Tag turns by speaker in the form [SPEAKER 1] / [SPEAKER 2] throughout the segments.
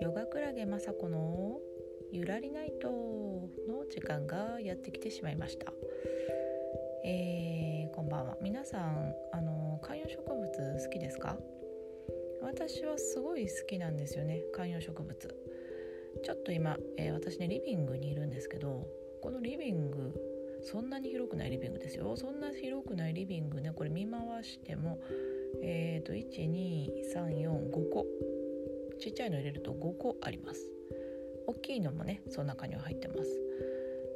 [SPEAKER 1] ヨガクラゲ雅子のゆらりナイトの時間がやってきてしまいました。えー、こんばんは。皆さんあの観葉植物好きですか？私はすごい好きなんですよね観葉植物。ちょっと今、えー、私ねリビングにいるんですけどこのリビングそんなに広くないリビングですよ。そんな広くないリビングねこれ見回してもえっ、ー、と12345個。ちっちゃいの入れると5個あります。大きいのもねその中には入ってます。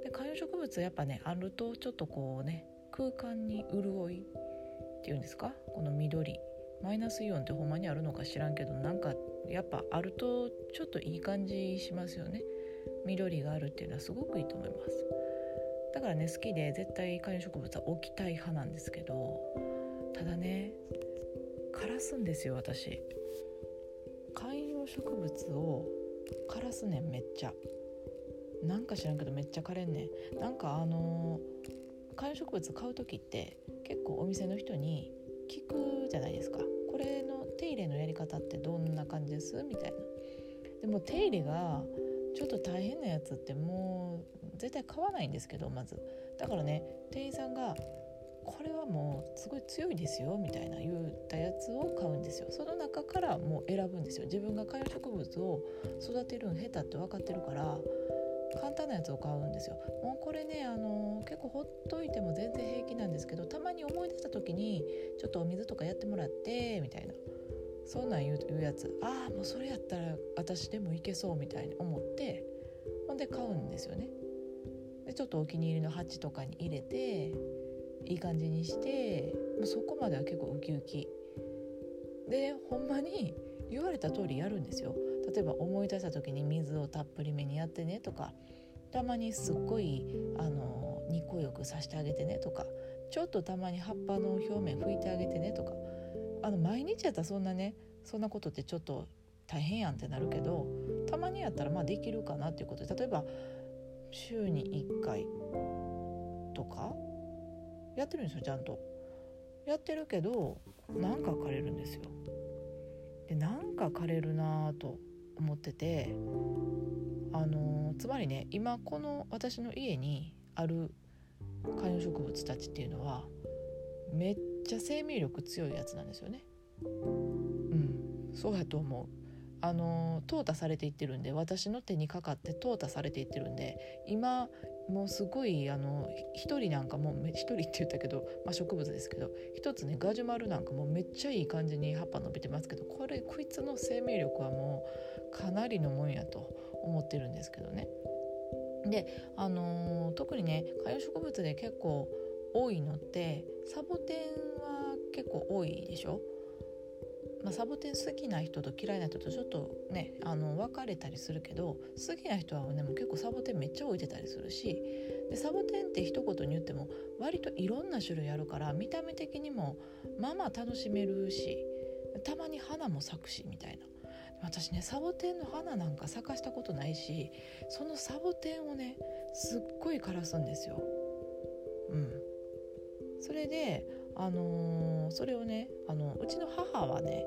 [SPEAKER 1] で観葉植物やっぱねあるとちょっとこうね空間に潤いっていうんですか？この緑。マイナスイオンってほんまにあるのか知らんけどなんかやっぱあるとちょっといい感じしますよね。緑があるっていうのはすごくいいと思います。だからね好きで絶対観葉植物は置きたい派なんですけどただね枯らすんですよ私。観葉植物を枯らすねんめっちゃ。なんか知らんけどめっちゃ枯れんねん。なんかあの観葉植物買う時って結構お店の人に聞くじゃないですか。これの手入れのやり方ってどんな感じです？みたいな。でも手入れがちょっと大変なやつってもう絶対買わないんですけどまず。だからね店員さんがこれはもうすごい強いですよみたいな言ったやつを買うんですよ。その中からもう選ぶんですよ。自分が観葉植物を育てるん下手って分かってるから簡単なやつを買うんですよ。もうこれねあの結構ほっといても全然平気なんですけどたまに思い出した時にちょっとお水とかやってもらってみたいな。そんなん言うやつ。ああもうそれやったら私でもいけそうみたいに思ってほんで買うんですよね。でちょっとお気に入りの鉢とかに入れていい感じにしてもうそこまでは結構ウキウキ。でほんまに言われた通りやるんですよ。例えば思い出した時に水をたっぷりめにやってねとかたまにすっごいあの日光浴させてあげてねとかちょっとたまに葉っぱの表面拭いてあげてねとかあの毎日やったらそんなねそんなことってちょっと大変やんってなるけどたまにやったらまあできるかなっていうことで例えば週に1回とかやってるんですよちゃんと。やってるけどなんか枯れるんですよ。でなんか枯れるなと思っててあのつまりね今この私の家にある観葉植物たちっていうのはめっちゃ生命力強いやつなんですよね。うんそうやと思う。あの淘汰されていってるんで私の手にかかって淘汰されていってるんで今もうすごいあの一人なんかもう一人って言ったけど、まあ、植物ですけど一つねガジュマルなんかもめっちゃいい感じに葉っぱ伸びてますけどこれこいつの生命力はもうかなりのもんやと思ってるんですけどね。で、あのー、特にね観葉植物で結構多いのってサボテンは結構多いでしょ？まあ、サボテン好きな人と嫌いな人とちょっとねあの分かれたりするけど好きな人はねもう結構サボテンめっちゃ置いてたりするしでサボテンって一言に言っても割といろんな種類あるから見た目的にもまあまあ楽しめるしたまに花も咲くしみたいな。私ねサボテンの花なんか咲かしたことないしそのサボテンをねすっごい枯らすんですよ。うん、それであのー、それをねあのうちの母はね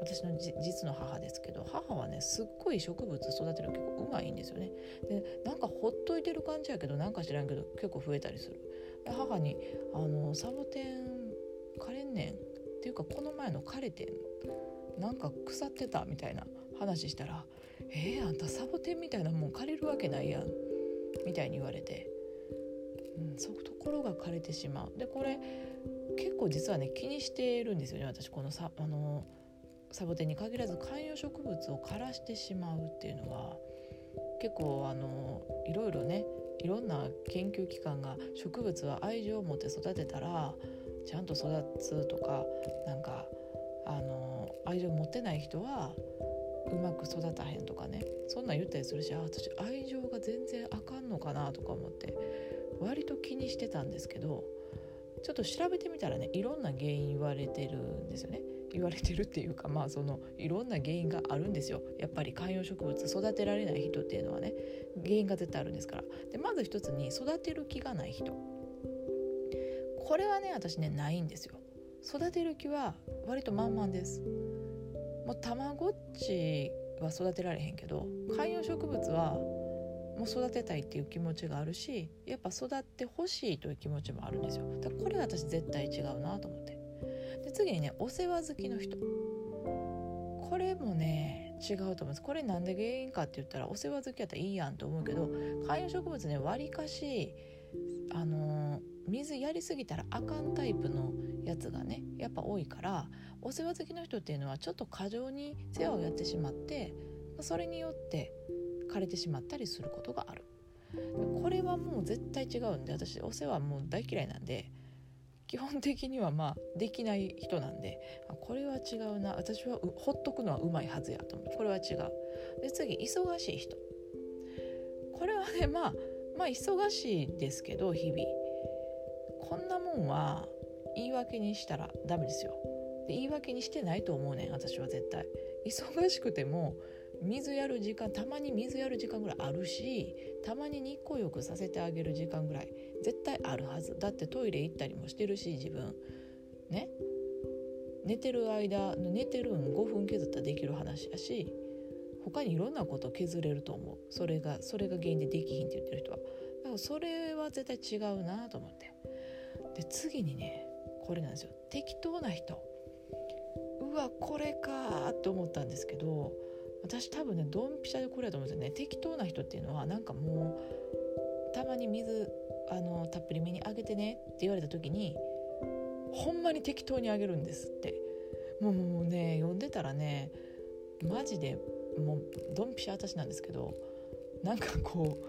[SPEAKER 1] 私の実の母ですけど母はねすっごい植物育てるの結構うまいんですよね。でなんかほっといてる感じやけどなんか知らんけど結構増えたりする。で母にあの「サボテン枯れんねん」っていうかこの前の枯れてん。なんか腐ってたみたいな話したら「えー、あんたサボテンみたいなもん枯れるわけないやん」みたいに言われて、うん、そうところが枯れてしまう。でこれ結構実はね気にしているんですよね私このさあのサボテンに限らず観葉植物を枯らしてしまうっていうのは結構あのいろいろねいろんな研究機関が植物は愛情を持って育てたらちゃんと育つとかなんかあの愛情を持ってない人はうまく育たへんとかねそんなん言ったりするしあ私愛情が全然あかんのかなとか思って。割と気にしてたんですけどちょっと調べてみたらねいろんな原因言われてるんですよね。言われてるっていうかまあそのいろんな原因があるんですよ。やっぱり観葉植物育てられない人っていうのはね原因が絶対あるんですから。でまず一つに育てる気がない人。これはね私ねないんですよ。育てる気は割と満々です。もうたまごっちは育てられへんけど観葉植物はもう育てたいっていう気持ちがあるしやっぱ育ってほしいという気持ちもあるんですよ。だからこれは私絶対違うなと思って。で次にねお世話好きの人。これもね違うと思います。これなんで原因かって言ったらお世話好きやったらいいやんと思うけど観葉植物ねわりかしあの水やりすぎたらあかんタイプのやつがねやっぱ多いからお世話好きの人っていうのはちょっと過剰に世話をやってしまってそれによって枯れてしまったりすることがある。これはもう絶対違うんで私お世話もう大嫌いなんで基本的にはまあできない人なんでこれは違うな私はほっとくのはうまいはずやと思う。これは違う。で次忙しい人。これはねまあまあ忙しいですけど日々。こんなもんは言い訳にしたらダメですよ。で言い訳にしてないと思うねん私は絶対。忙しくても水やる時間たまに水やる時間ぐらいあるしたまに日光浴させてあげる時間ぐらい絶対あるはず。だってトイレ行ったりもしてるし自分。ね。寝てる間寝てるん5分削ったらできる話やし他にいろんなこと削れると思う。それがそれが原因でできひんって言ってる人は。だからそれは絶対違うなと思って。で次にねこれなんですよ。適当な人。うわこれかって思ったんですけど私多分ねドンピシャでこれだと思うんですよね。適当な人っていうのはなんかもうたまに水あのたっぷりめにあげてねって言われた時にほんまに適当にあげるんですって。もうもうね読んでたらねマジでもうドンピシャ私なんですけどなんかこう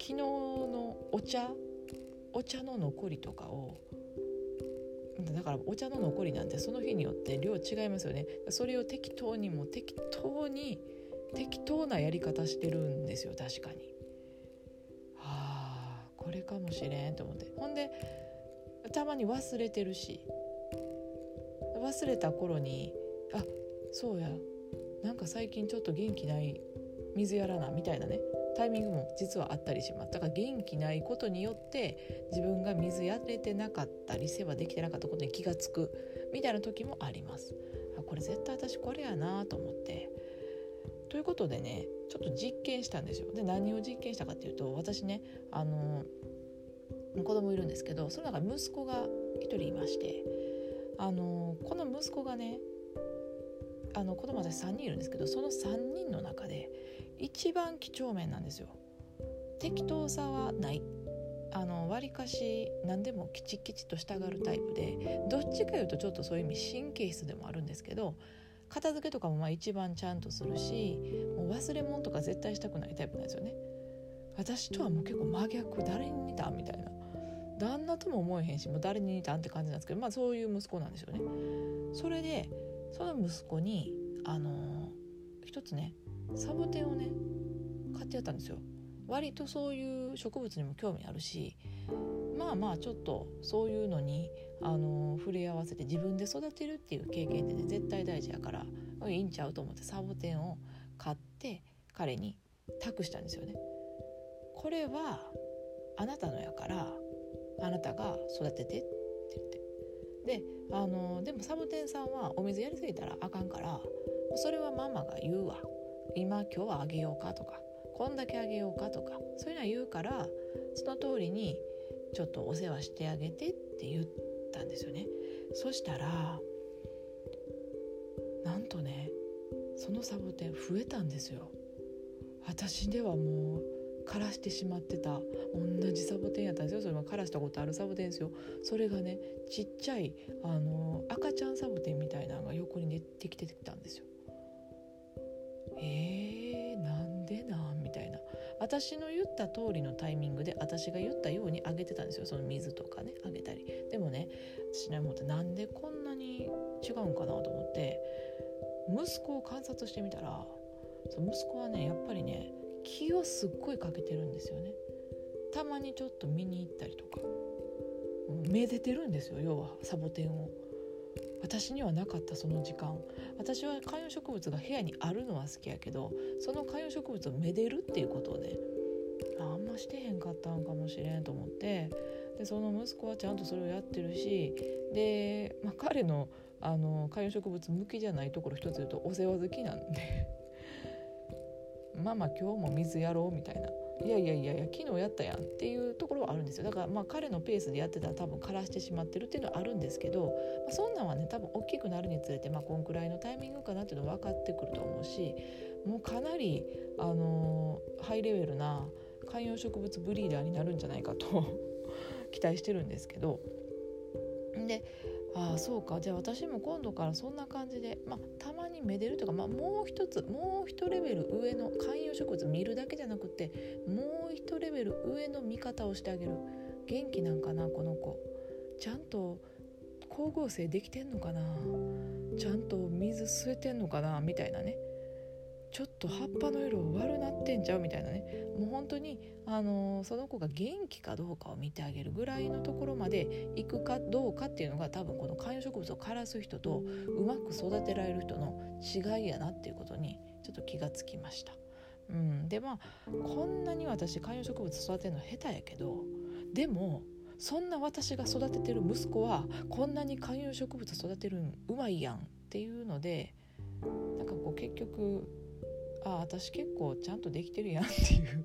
[SPEAKER 1] 昨日のお茶お茶の残りとかをだからお茶の残りなんてその日によって量違いますよね。それを適当にも適当に適当なやり方してるんですよ確かに。はあこれかもしれんと思って。ほんでたまに忘れてるし。忘れた頃にあそうや。なんか最近ちょっと元気ない水やらなみたいなね。タイミングも実はあったりします。だから元気ないことによって自分が水やれてなかったり世話できてなかったことに気が付くみたいな時もあります。これ絶対私これやなと思って。ということでねちょっと実験したんですよ。で何を実験したかっていうと私ねあの子供いるんですけどその中に息子が1人いましてあのこの息子がねあの子供私3人いるんですけどその3人の中で一番几帳面なんですよ。適当さはない。あの割かし何でもきちきちと従うタイプでどっちかいうとちょっとそういう意味神経質でもあるんですけど片付けとかもまあ一番ちゃんとするしもう忘れ物とか絶対したくないタイプなんですよね。私とはもう結構真逆誰に似たみたいな。旦那とも思えへんしもう誰に似たんって感じなんですけどまあそういう息子なんですよね。それでその息子にあの一つねサボテンをね買ってやったんですよ。割とそういう植物にも興味あるしまあまあちょっとそういうのにあの触れ合わせて自分で育てるっていう経験ってね絶対大事やからいいんちゃうと思ってサボテンを買って彼に託したんですよね。これはあなたのやからあなたが育ててって言って。であのでもサボテンさんはお水やりすぎたらあかんからそれはママが言うわ。今今日はあげようかとかこんだけあげようかとかそういうのは言うからその通りにちょっとお世話してあげてって言ったんですよね。そしたらなんとねそのサボテン増えたんですよ。私ではもう枯らしてしまってた同じサボテンやったんですよ。それは枯らしたことあるサボテンですよ。それがねちっちゃいあの赤ちゃんサボテンみたいなのが横に出てきてたんですよ。えー、なんでなん？みたいな。私の言った通りのタイミングで私が言ったようにあげてたんですよ。その水とかねあげたり。でもね私ね思ってなんでこんなに違うんかなと思って息子を観察してみたらその息子はねやっぱりね気をすっごいかけてるんですよね。たまにちょっと見に行ったりとか。めでてるんですよ要はサボテンを。私にはなかったその時間。私は観葉植物が部屋にあるのは好きやけどその観葉植物をめでるっていうことをねあんましてへんかったんかもしれんと思ってでその息子はちゃんとそれをやってるしで、まあ、彼のあの観葉植物向きじゃないところ一つ言うとお世話好きなんで ママ今日も水やろうみたいな。いやいやいやいや昨日やったやんっていうところはあるんですよ。だからまあ彼のペースでやってたら多分枯らしてしまってるっていうのはあるんですけど、まあ、そんなんはね多分大きくなるにつれてまあこんくらいのタイミングかなっていうの分かってくると思うしもうかなり、あのー、ハイレベルな観葉植物ブリーダーになるんじゃないかと 期待してるんですけど。でああそうか。じゃあ私も今度からそんな感じで、まあ、たまにめでるとか、まあ、もう一つもう一レベル上の観葉植物見るだけじゃなくてもう一レベル上の見方をしてあげる。元気なんかなこの子。ちゃんと光合成できてんのかな。ちゃんと水吸えてんのかなみたいなね。ちょっと葉っぱの色悪なってんちゃうみたいなねもう本当にあのー、その子が元気かどうかを見てあげるぐらいのところまで行くかどうかっていうのが多分この観葉植物を枯らす人とうまく育てられる人の違いやなっていうことにちょっと気がつきました。うん、でまあこんなに私観葉植物育てるの下手やけどでもそんな私が育ててる息子はこんなに観葉植物育てるんうまいやんっていうのでなんかこう結局あ私結構ちゃんとできてるやんっていう。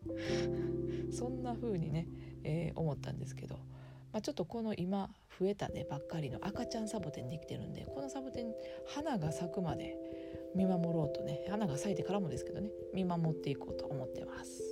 [SPEAKER 1] そんな風にね、えー、思ったんですけど、まあ、ちょっとこの今増えたねばっかりの。赤ちゃんサボテンできてるんでこのサボテン花が咲くまで見守ろうとね花が咲いてからもですけどね見守っていこうと思ってます。